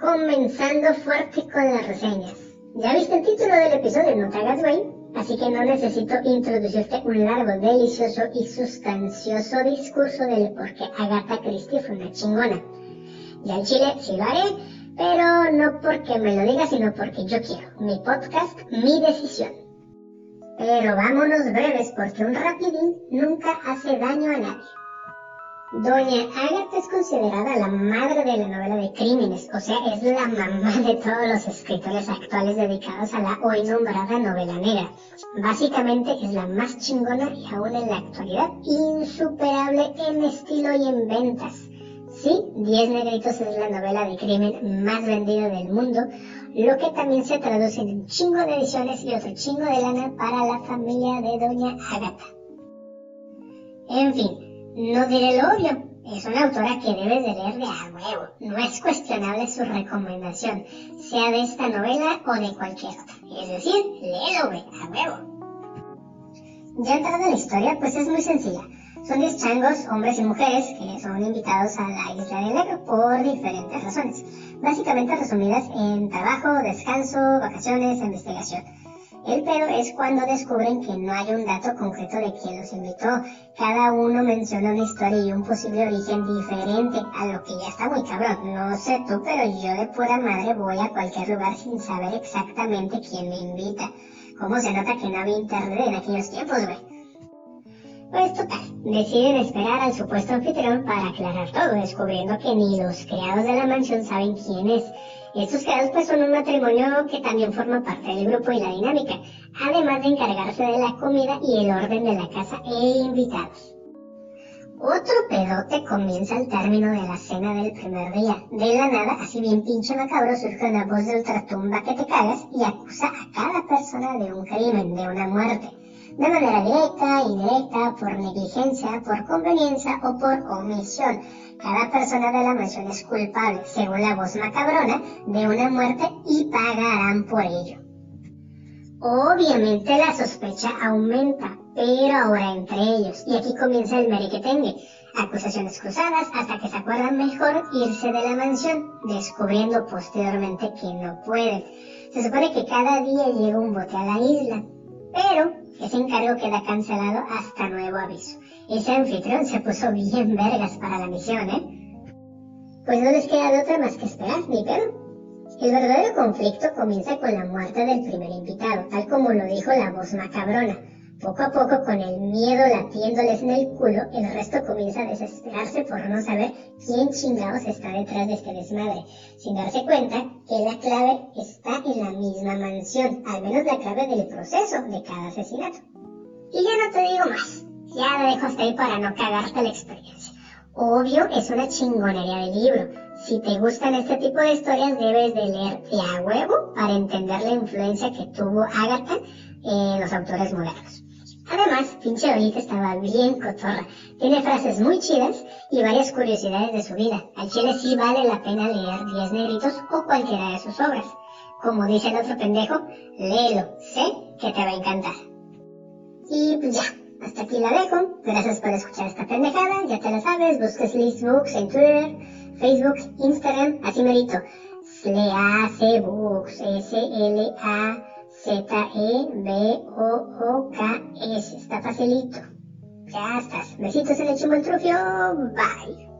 Comenzando fuerte con las reseñas. Ya viste el título del episodio, no te hagas güey, así que no necesito introducirte un largo, delicioso y sustancioso discurso del por qué Agatha Christie fue una chingona. Ya el chile sí lo haré, pero no porque me lo diga, sino porque yo quiero. Mi podcast, mi decisión. Pero vámonos breves porque un rapidín nunca hace daño a nadie. Doña Agatha es considerada la madre de la novela de crímenes, o sea, es la mamá de todos los escritores actuales dedicados a la hoy nombrada novela negra. Básicamente es la más chingona y aún en la actualidad insuperable en estilo y en ventas. Sí, Diez Negritos es la novela de crimen más vendida del mundo, lo que también se traduce en un chingo de ediciones y otro chingo de lana para la familia de Doña Agatha. En fin, no diré lo obvio, es una autora que debes de leer de a huevo. No es cuestionable su recomendación, sea de esta novela o de cualquier otra. Es decir, léelo, güey, a huevo. Ya entrando en la historia, pues es muy sencilla. Son 10 changos, hombres y mujeres, que son invitados a la isla del negro por diferentes razones. Básicamente resumidas en trabajo, descanso, vacaciones, investigación. El pedo es cuando descubren que no hay un dato concreto de quién los invitó. Cada uno menciona una historia y un posible origen diferente, a lo que ya está muy cabrón. No sé tú, pero yo de pura madre voy a cualquier lugar sin saber exactamente quién me invita. ¿Cómo se nota que no había internet en aquellos tiempos, güey? Pues total, deciden esperar al supuesto anfitrión para aclarar todo, descubriendo que ni los criados de la mansión saben quién es. Estos creados pues son un matrimonio que también forma parte del grupo y la dinámica, además de encargarse de la comida y el orden de la casa e invitados. Otro pedote comienza al término de la cena del primer día. De la nada, así bien pinche macabro, surge una voz de ultratumba que te cagas y acusa a cada persona de un crimen, de una muerte. De manera directa, indirecta, por negligencia, por conveniencia o por omisión cada persona de la mansión es culpable, según la voz macabrona, de una muerte y pagarán por ello. Obviamente la sospecha aumenta, pero ahora entre ellos, y aquí comienza el merequetengue, acusaciones cruzadas hasta que se acuerdan mejor irse de la mansión, descubriendo posteriormente que no pueden. Se supone que cada día llega un bote a la isla, pero ese encargo queda cancelado hasta nuevo aviso. Ese anfitrión se puso bien vergas para la misión, ¿eh? Pues no les queda de otra más que esperar, ni pedo. El verdadero conflicto comienza con la muerte del primer invitado, tal como lo dijo la voz macabrona. Poco a poco, con el miedo latiéndoles en el culo, el resto comienza a desesperarse por no saber quién chingados está detrás de este desmadre, sin darse cuenta que la clave está en la misma mansión, al menos la clave del proceso de cada asesinato. Y ya no te digo más. Ya lo dejo hasta ahí para no cagarte la experiencia. Obvio, es una chingonería de libro. Si te gustan este tipo de historias, debes de leer de a huevo para entender la influencia que tuvo Agatha en los autores modernos. Además, pinche Olita estaba bien cotorra. Tiene frases muy chidas y varias curiosidades de su vida. Al chile sí vale la pena leer Diez Negritos o cualquiera de sus obras. Como dice el otro pendejo, léelo, sé que te va a encantar. Y pues ya, hasta aquí la dejo. Gracias por escuchar esta pendejada. Ya te la sabes. Busques Liz Books en Twitter, Facebook, Instagram. Así merito. Sleace Books. S-L-A-Z-E-B-O-O-K-S. Está facilito. Ya estás. Besitos en el chimoltrufio. Bye.